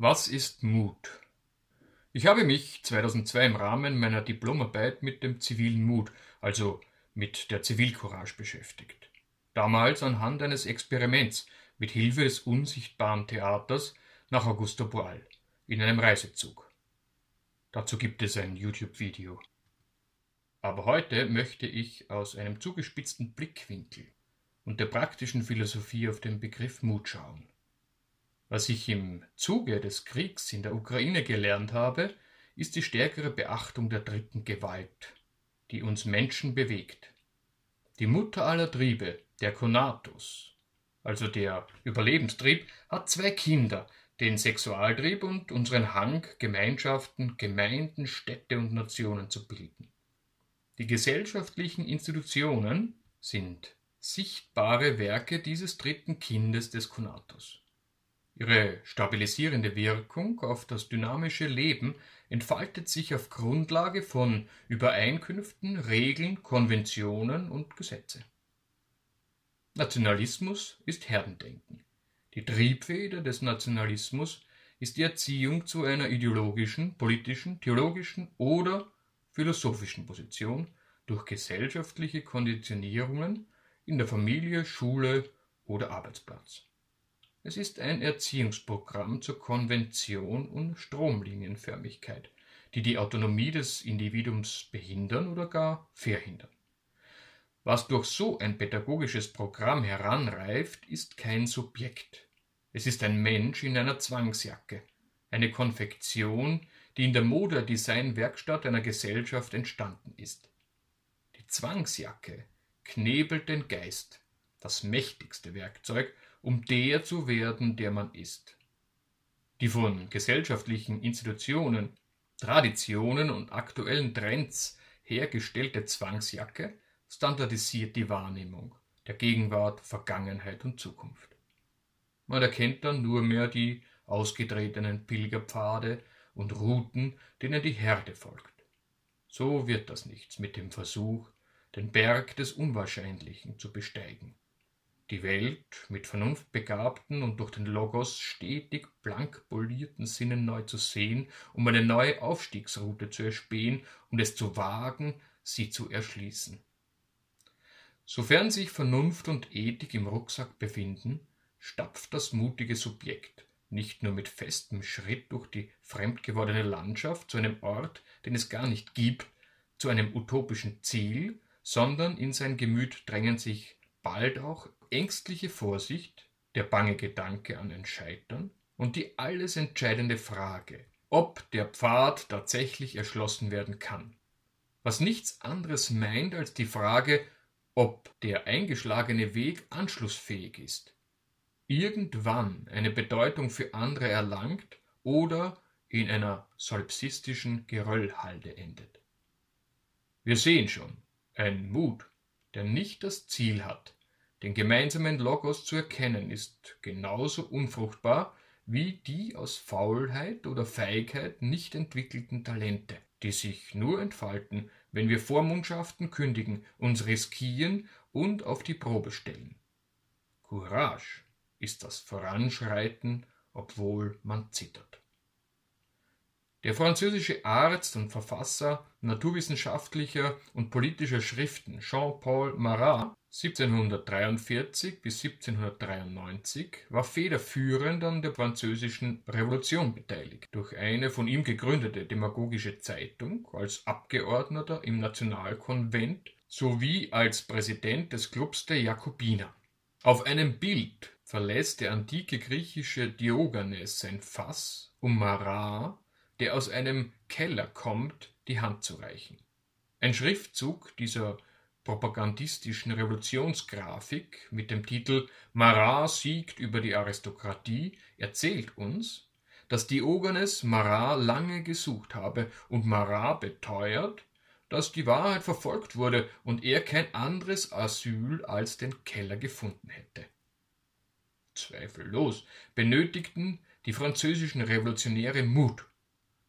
Was ist Mut? Ich habe mich 2002 im Rahmen meiner Diplomarbeit mit dem zivilen Mut, also mit der Zivilcourage beschäftigt. Damals anhand eines Experiments mit Hilfe des unsichtbaren Theaters nach Augusta Boal in einem Reisezug. Dazu gibt es ein YouTube-Video. Aber heute möchte ich aus einem zugespitzten Blickwinkel und der praktischen Philosophie auf den Begriff Mut schauen. Was ich im Zuge des Kriegs in der Ukraine gelernt habe, ist die stärkere Beachtung der dritten Gewalt, die uns Menschen bewegt. Die Mutter aller Triebe, der Konatus, also der Überlebenstrieb, hat zwei Kinder, den Sexualtrieb und unseren Hang, Gemeinschaften, Gemeinden, Städte und Nationen zu bilden. Die gesellschaftlichen Institutionen sind sichtbare Werke dieses dritten Kindes des Konatus. Ihre stabilisierende Wirkung auf das dynamische Leben entfaltet sich auf Grundlage von Übereinkünften, Regeln, Konventionen und Gesetze. Nationalismus ist Herdendenken. Die Triebfeder des Nationalismus ist die Erziehung zu einer ideologischen, politischen, theologischen oder philosophischen Position durch gesellschaftliche Konditionierungen in der Familie, Schule oder Arbeitsplatz. Es ist ein Erziehungsprogramm zur Konvention und Stromlinienförmigkeit, die die Autonomie des Individuums behindern oder gar verhindern. Was durch so ein pädagogisches Programm heranreift, ist kein Subjekt. Es ist ein Mensch in einer Zwangsjacke, eine Konfektion, die in der Modedesign-Werkstatt einer Gesellschaft entstanden ist. Die Zwangsjacke knebelt den Geist, das mächtigste Werkzeug, um der zu werden, der man ist. Die von gesellschaftlichen Institutionen, Traditionen und aktuellen Trends hergestellte Zwangsjacke standardisiert die Wahrnehmung der Gegenwart, Vergangenheit und Zukunft. Man erkennt dann nur mehr die ausgetretenen Pilgerpfade und Routen, denen die Herde folgt. So wird das nichts mit dem Versuch, den Berg des Unwahrscheinlichen zu besteigen die Welt mit vernunftbegabten und durch den Logos stetig blank polierten Sinnen neu zu sehen, um eine neue Aufstiegsroute zu erspähen und es zu wagen, sie zu erschließen. Sofern sich Vernunft und Ethik im Rucksack befinden, stapft das mutige Subjekt nicht nur mit festem Schritt durch die fremdgewordene Landschaft zu einem Ort, den es gar nicht gibt, zu einem utopischen Ziel, sondern in sein Gemüt drängen sich bald auch ängstliche Vorsicht, der bange Gedanke an ein Scheitern und die alles entscheidende Frage, ob der Pfad tatsächlich erschlossen werden kann. Was nichts anderes meint als die Frage, ob der eingeschlagene Weg anschlussfähig ist, irgendwann eine Bedeutung für andere erlangt oder in einer solipsistischen Geröllhalde endet. Wir sehen schon, ein Mut, der nicht das Ziel hat, den gemeinsamen Logos zu erkennen, ist genauso unfruchtbar wie die aus Faulheit oder Feigheit nicht entwickelten Talente, die sich nur entfalten, wenn wir Vormundschaften kündigen, uns riskieren und auf die Probe stellen. Courage ist das Voranschreiten, obwohl man zittert. Der französische Arzt und Verfasser naturwissenschaftlicher und politischer Schriften Jean-Paul Marat 1743 bis 1793 war federführend an der Französischen Revolution beteiligt. Durch eine von ihm gegründete demagogische Zeitung, als Abgeordneter im Nationalkonvent sowie als Präsident des Clubs der Jakobiner. Auf einem Bild verlässt der antike griechische Diogenes sein Fass, um Marat, der aus einem Keller kommt, die Hand zu reichen. Ein Schriftzug dieser propagandistischen Revolutionsgrafik mit dem Titel Marat siegt über die Aristokratie erzählt uns, dass Diogenes Marat lange gesucht habe und Marat beteuert, dass die Wahrheit verfolgt wurde und er kein anderes Asyl als den Keller gefunden hätte. Zweifellos benötigten die französischen Revolutionäre Mut,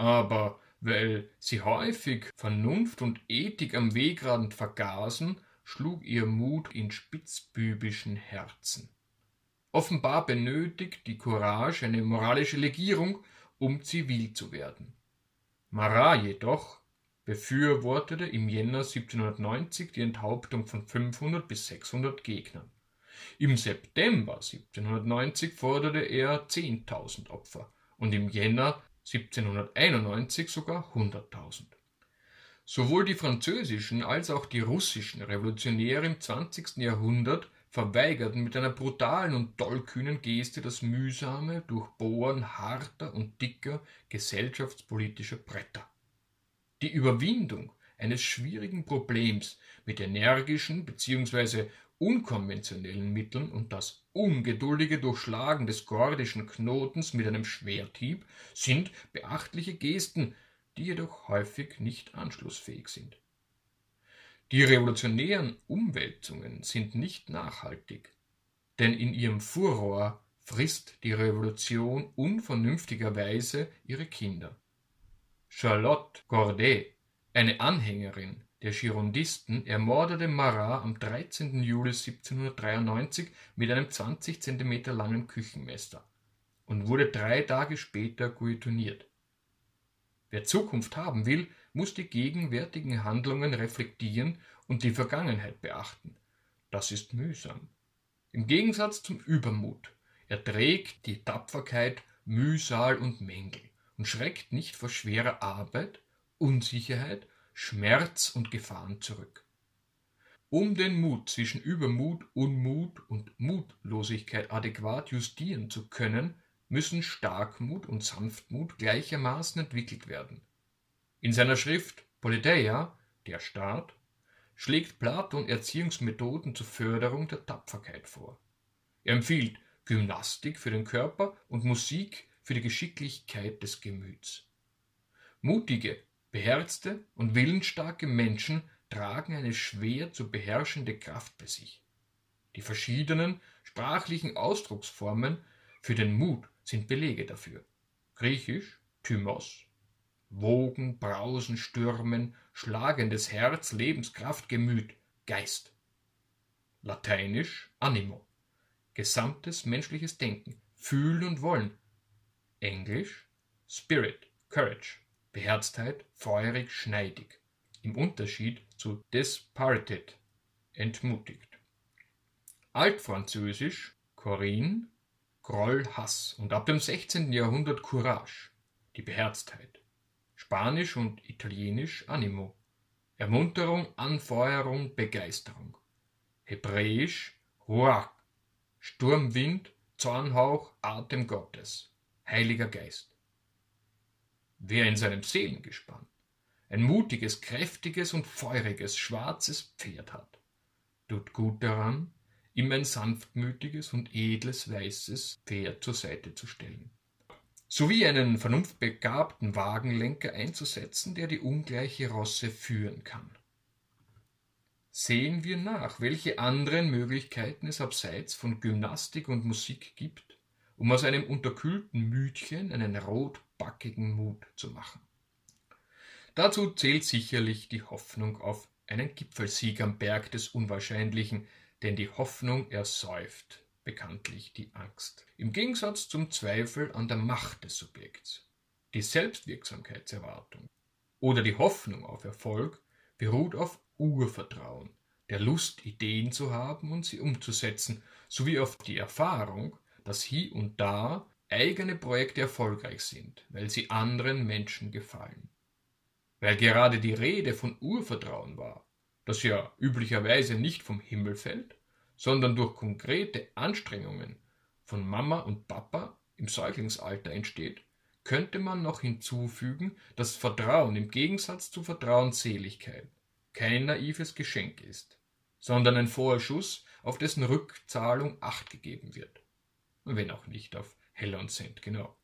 aber weil sie häufig Vernunft und Ethik am Wegrand vergaßen, schlug ihr Mut in spitzbübischen Herzen. Offenbar benötigt die Courage eine moralische Legierung, um zivil zu werden. Marat jedoch befürwortete im Jänner 1790 die Enthauptung von 500 bis 600 Gegnern. Im September 1790 forderte er 10.000 Opfer und im Jänner 1791 sogar 100.000. Sowohl die französischen als auch die russischen Revolutionäre im 20. Jahrhundert verweigerten mit einer brutalen und tollkühnen Geste das mühsame Durchbohren harter und dicker gesellschaftspolitischer Bretter. Die Überwindung eines schwierigen Problems mit energischen bzw. unkonventionellen Mitteln und das ungeduldige Durchschlagen des gordischen Knotens mit einem Schwerthieb sind beachtliche Gesten, die jedoch häufig nicht anschlussfähig sind. Die revolutionären Umwälzungen sind nicht nachhaltig, denn in ihrem Furor frisst die Revolution unvernünftigerweise ihre Kinder. Charlotte Corday, eine Anhängerin der Girondisten, ermordete Marat am 13. Juli 1793 mit einem 20 cm langen Küchenmesser und wurde drei Tage später guillotiniert. Wer Zukunft haben will, muss die gegenwärtigen Handlungen reflektieren und die Vergangenheit beachten. Das ist mühsam. Im Gegensatz zum Übermut erträgt die Tapferkeit Mühsal und Mängel und schreckt nicht vor schwerer Arbeit, Unsicherheit, Schmerz und Gefahren zurück. Um den Mut zwischen Übermut, Unmut und Mutlosigkeit adäquat justieren zu können, müssen Starkmut und Sanftmut gleichermaßen entwickelt werden. In seiner Schrift Politeia, der Staat, schlägt Platon Erziehungsmethoden zur Förderung der Tapferkeit vor. Er empfiehlt Gymnastik für den Körper und Musik für die Geschicklichkeit des Gemüts. Mutige, beherzte und willensstarke Menschen tragen eine schwer zu beherrschende Kraft bei sich. Die verschiedenen sprachlichen Ausdrucksformen für den Mut sind Belege dafür. Griechisch Thymos, Wogen, Brausen, Stürmen, schlagendes Herz, Lebenskraft, Gemüt, Geist. Lateinisch Animo, gesamtes menschliches Denken, Fühlen und Wollen. Englisch Spirit, Courage, Beherztheit, feurig, schneidig. Im Unterschied zu Despirited, entmutigt. Altfranzösisch Corinne, Groll, Hass und ab dem 16. Jahrhundert Courage, die Beherztheit. Spanisch und Italienisch Animo, Ermunterung, Anfeuerung, Begeisterung. Hebräisch Ruach, Sturmwind, Zornhauch, Atem Gottes, Heiliger Geist. Wer in seinem Seelengespann ein mutiges, kräftiges und feuriges schwarzes Pferd hat, tut gut daran, ihm ein sanftmütiges und edles weißes Pferd zur Seite zu stellen, sowie einen vernunftbegabten Wagenlenker einzusetzen, der die ungleiche Rosse führen kann. Sehen wir nach, welche anderen Möglichkeiten es abseits von Gymnastik und Musik gibt, um aus einem unterkühlten Mütchen einen rotbackigen Mut zu machen. Dazu zählt sicherlich die Hoffnung auf einen Gipfelsieg am Berg des Unwahrscheinlichen, denn die Hoffnung ersäuft bekanntlich die Angst. Im Gegensatz zum Zweifel an der Macht des Subjekts. Die Selbstwirksamkeitserwartung oder die Hoffnung auf Erfolg beruht auf Urvertrauen, der Lust, Ideen zu haben und sie umzusetzen, sowie auf die Erfahrung, dass hier und da eigene Projekte erfolgreich sind, weil sie anderen Menschen gefallen. Weil gerade die Rede von Urvertrauen war, das ja üblicherweise nicht vom Himmel fällt, sondern durch konkrete Anstrengungen von Mama und Papa im Säuglingsalter entsteht, könnte man noch hinzufügen, dass Vertrauen im Gegensatz zu Vertrauensseligkeit kein naives Geschenk ist, sondern ein Vorschuss, auf dessen Rückzahlung Acht gegeben wird. Wenn auch nicht auf Heller und Cent genau.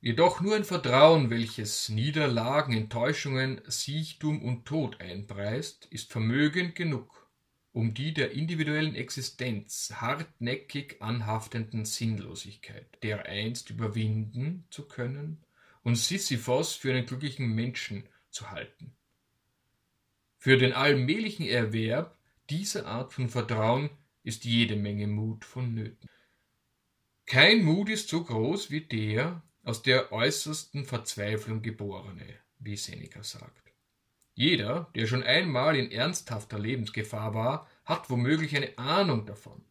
Jedoch nur ein Vertrauen, welches Niederlagen, Enttäuschungen, Siechtum und Tod einpreist, ist vermögend genug, um die der individuellen Existenz hartnäckig anhaftenden Sinnlosigkeit dereinst überwinden zu können und Sisyphos für einen glücklichen Menschen zu halten. Für den allmählichen Erwerb dieser Art von Vertrauen ist jede Menge Mut vonnöten. Kein Mut ist so groß wie der aus der äußersten Verzweiflung geborene, wie Seneca sagt. Jeder, der schon einmal in ernsthafter Lebensgefahr war, hat womöglich eine Ahnung davon,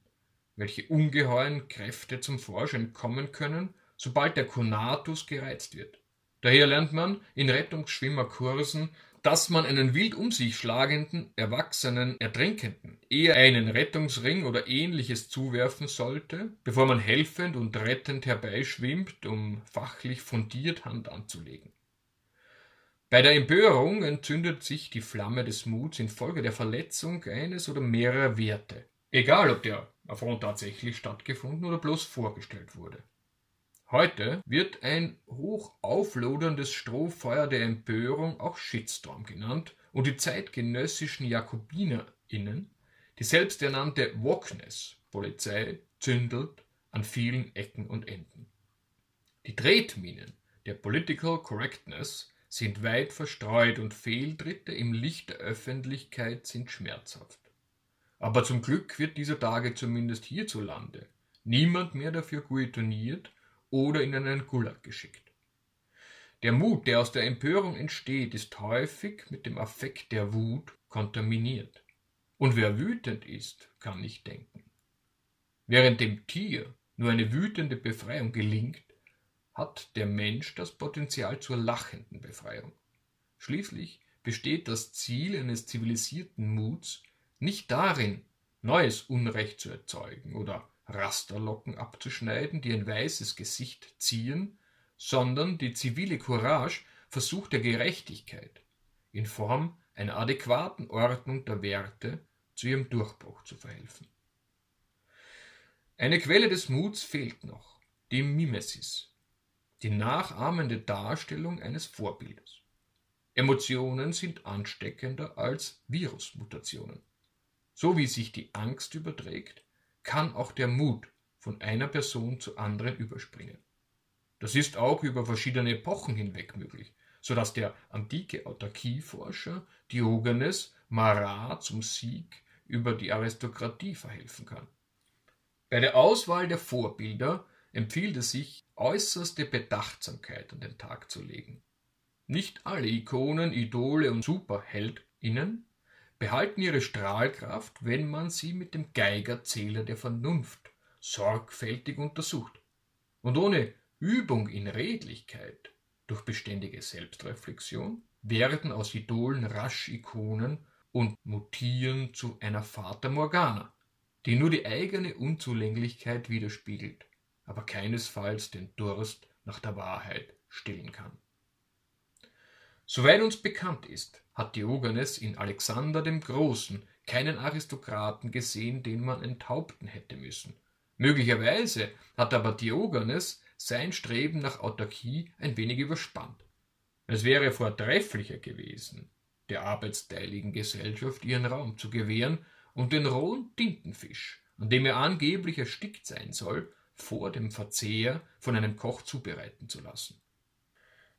welche ungeheuren Kräfte zum Vorschein kommen können, sobald der Konatus gereizt wird. Daher lernt man in Rettungsschwimmerkursen, dass man einen wild um sich schlagenden, erwachsenen Ertrinkenden eher einen Rettungsring oder ähnliches zuwerfen sollte, bevor man helfend und rettend herbeischwimmt, um fachlich fundiert Hand anzulegen. Bei der Empörung entzündet sich die Flamme des Muts infolge der Verletzung eines oder mehrerer Werte, egal ob der Affront tatsächlich stattgefunden oder bloß vorgestellt wurde. Heute wird ein hoch aufloderndes Strohfeuer der Empörung auch Shitstorm genannt und die zeitgenössischen JakobinerInnen, die selbsternannte Wokeness Polizei, zündelt an vielen Ecken und Enden. Die Tretminen der Political Correctness sind weit verstreut und Fehltritte im Licht der Öffentlichkeit sind schmerzhaft. Aber zum Glück wird dieser Tage zumindest hierzulande niemand mehr dafür guillotiniert oder in einen Gulag geschickt. Der Mut, der aus der Empörung entsteht, ist häufig mit dem Affekt der Wut kontaminiert. Und wer wütend ist, kann nicht denken. Während dem Tier nur eine wütende Befreiung gelingt, hat der Mensch das Potenzial zur lachenden Befreiung. Schließlich besteht das Ziel eines zivilisierten Muts nicht darin, neues Unrecht zu erzeugen oder Rasterlocken abzuschneiden, die ein weißes Gesicht ziehen, sondern die zivile Courage versucht der Gerechtigkeit in Form einer adäquaten Ordnung der Werte zu ihrem Durchbruch zu verhelfen. Eine Quelle des Muts fehlt noch, die Mimesis, die nachahmende Darstellung eines Vorbildes. Emotionen sind ansteckender als Virusmutationen. So wie sich die Angst überträgt, kann auch der Mut von einer Person zur anderen überspringen. Das ist auch über verschiedene Epochen hinweg möglich, so dass der antike Autarkieforscher Diogenes Marat zum Sieg über die Aristokratie verhelfen kann. Bei der Auswahl der Vorbilder empfiehlt es sich, äußerste Bedachtsamkeit an den Tag zu legen. Nicht alle Ikonen, Idole und Superheldinnen behalten ihre Strahlkraft, wenn man sie mit dem Geigerzähler der Vernunft sorgfältig untersucht. Und ohne Übung in Redlichkeit durch beständige Selbstreflexion werden aus Idolen rasch Ikonen und mutieren zu einer Fata Morgana, die nur die eigene Unzulänglichkeit widerspiegelt, aber keinesfalls den Durst nach der Wahrheit stillen kann. Soweit uns bekannt ist, hat Diogenes in Alexander dem Großen keinen Aristokraten gesehen, den man enthaupten hätte müssen. Möglicherweise hat aber Diogenes sein Streben nach Autarkie ein wenig überspannt. Es wäre vortrefflicher gewesen, der arbeitsteiligen Gesellschaft ihren Raum zu gewähren und den rohen Tintenfisch, an dem er angeblich erstickt sein soll, vor dem Verzehr von einem Koch zubereiten zu lassen.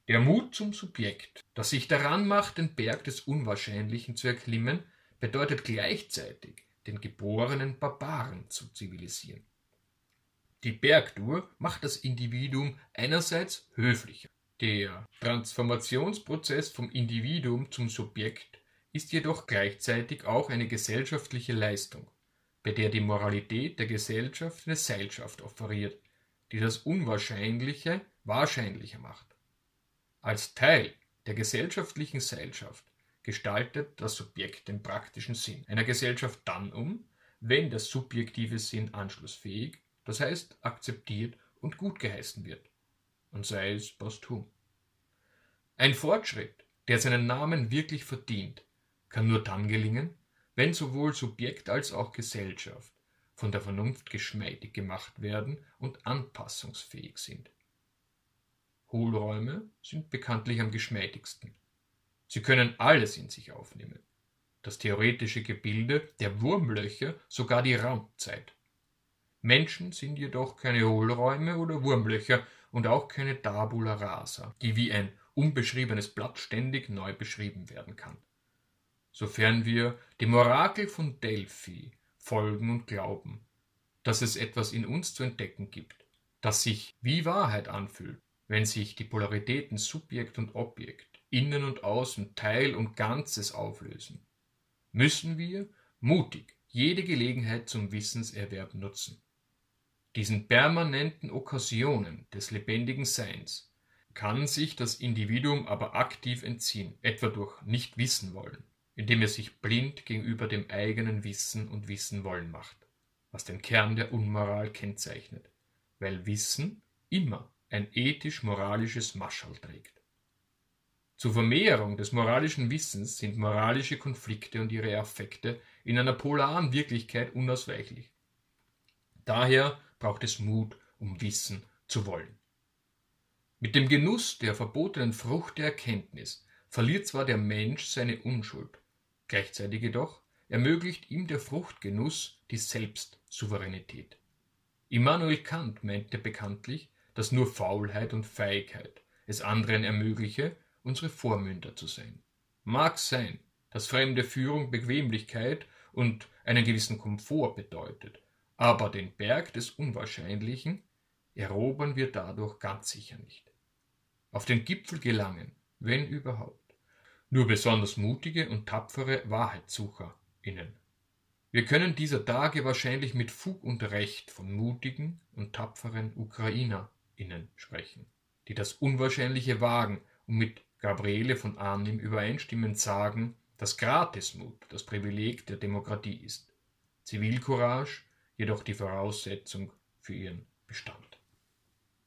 Der Mut zum Subjekt, das sich daran macht, den Berg des Unwahrscheinlichen zu erklimmen, bedeutet gleichzeitig, den geborenen Barbaren zu zivilisieren. Die Bergtour macht das Individuum einerseits höflicher. Der Transformationsprozess vom Individuum zum Subjekt ist jedoch gleichzeitig auch eine gesellschaftliche Leistung, bei der die Moralität der Gesellschaft eine Seilschaft offeriert, die das Unwahrscheinliche wahrscheinlicher macht. Als Teil der gesellschaftlichen Seilschaft gestaltet das Subjekt den praktischen Sinn einer Gesellschaft dann um, wenn der subjektive Sinn anschlussfähig, das heißt akzeptiert und gut geheißen wird, und sei es posthum. Ein Fortschritt, der seinen Namen wirklich verdient, kann nur dann gelingen, wenn sowohl Subjekt als auch Gesellschaft von der Vernunft geschmeidig gemacht werden und anpassungsfähig sind. Hohlräume sind bekanntlich am geschmeidigsten. Sie können alles in sich aufnehmen. Das theoretische Gebilde der Wurmlöcher, sogar die Raumzeit. Menschen sind jedoch keine Hohlräume oder Wurmlöcher und auch keine Tabula rasa, die wie ein unbeschriebenes Blatt ständig neu beschrieben werden kann. Sofern wir dem Orakel von Delphi folgen und glauben, dass es etwas in uns zu entdecken gibt, das sich wie Wahrheit anfühlt, wenn sich die Polaritäten Subjekt und Objekt, Innen und Außen, Teil und Ganzes auflösen, müssen wir mutig jede Gelegenheit zum Wissenserwerb nutzen. Diesen permanenten Okkasionen des lebendigen Seins kann sich das Individuum aber aktiv entziehen, etwa durch nicht wissen wollen, indem er sich blind gegenüber dem eigenen Wissen und Wissen wollen macht, was den Kern der Unmoral kennzeichnet, weil Wissen immer ein ethisch-moralisches Maschall trägt. Zur Vermehrung des moralischen Wissens sind moralische Konflikte und ihre Affekte in einer polaren Wirklichkeit unausweichlich. Daher braucht es Mut, um wissen zu wollen. Mit dem Genuss der verbotenen Frucht der Erkenntnis verliert zwar der Mensch seine Unschuld, Gleichzeitig jedoch ermöglicht ihm der Fruchtgenuss die Selbstsouveränität. Immanuel Kant meinte bekanntlich, dass nur Faulheit und Feigheit es anderen ermögliche, unsere Vormünder zu sein. Mag sein, dass fremde Führung Bequemlichkeit und einen gewissen Komfort bedeutet, aber den Berg des Unwahrscheinlichen erobern wir dadurch ganz sicher nicht. Auf den Gipfel gelangen, wenn überhaupt, nur besonders mutige und tapfere WahrheitssucherInnen. Wir können dieser Tage wahrscheinlich mit Fug und Recht von mutigen und tapferen UkrainerInnen sprechen, die das Unwahrscheinliche wagen und mit Gabriele von Arnim übereinstimmend sagen, dass Gratismut das Privileg der Demokratie ist, Zivilcourage jedoch die Voraussetzung für ihren Bestand.